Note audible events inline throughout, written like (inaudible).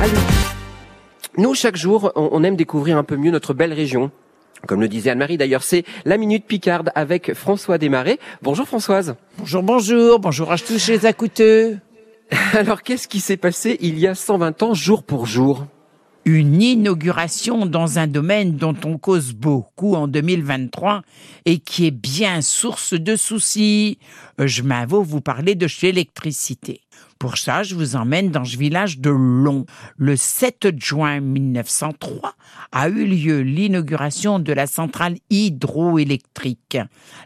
Allez. Nous, chaque jour, on aime découvrir un peu mieux notre belle région. Comme le disait Anne-Marie, d'ailleurs, c'est la Minute Picarde avec François Desmarais. Bonjour Françoise. Bonjour, bonjour, bonjour à tous les écouteurs. (laughs) Alors, qu'est-ce qui s'est passé il y a 120 ans, jour pour jour? Une inauguration dans un domaine dont on cause beaucoup en 2023 et qui est bien source de soucis. Je m'avoue vous parler de l'électricité. Pour ça, je vous emmène dans le village de Long. Le 7 juin 1903 a eu lieu l'inauguration de la centrale hydroélectrique.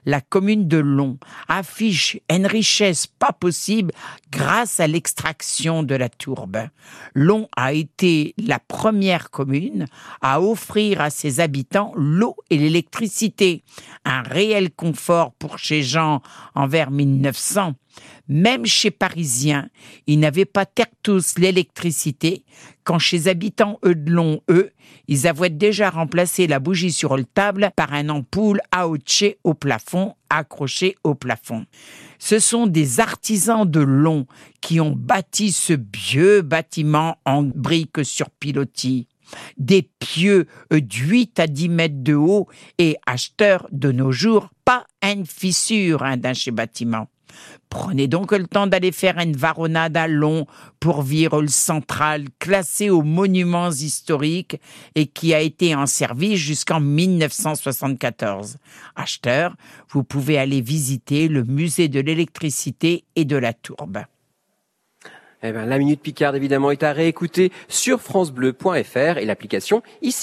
La commune de Long affiche une richesse pas possible grâce à l'extraction de la tourbe. Long a été la première commune à offrir à ses habitants l'eau et l'électricité, un réel confort pour chez gens envers 1900 même chez Parisiens, ils n'avaient pas tous l'électricité, quand chez habitants Eudelon, eux, ils avaient déjà remplacé la bougie sur le table par un ampoule aouché au plafond, accroché au plafond. Ce sont des artisans de Long qui ont bâti ce vieux bâtiment en briques sur pilotis des pieux d'huit à dix mètres de haut et acheteurs de nos jours, pas une fissure hein, d'un chez bâtiment. Prenez donc le temps d'aller faire une varonade à long pour vivre le central classé aux monuments historiques et qui a été en service jusqu'en 1974. Acheteur, vous pouvez aller visiter le musée de l'électricité et de la tourbe. Eh ben, la Minute Picard, évidemment, est à réécouter sur francebleu.fr et l'application ici.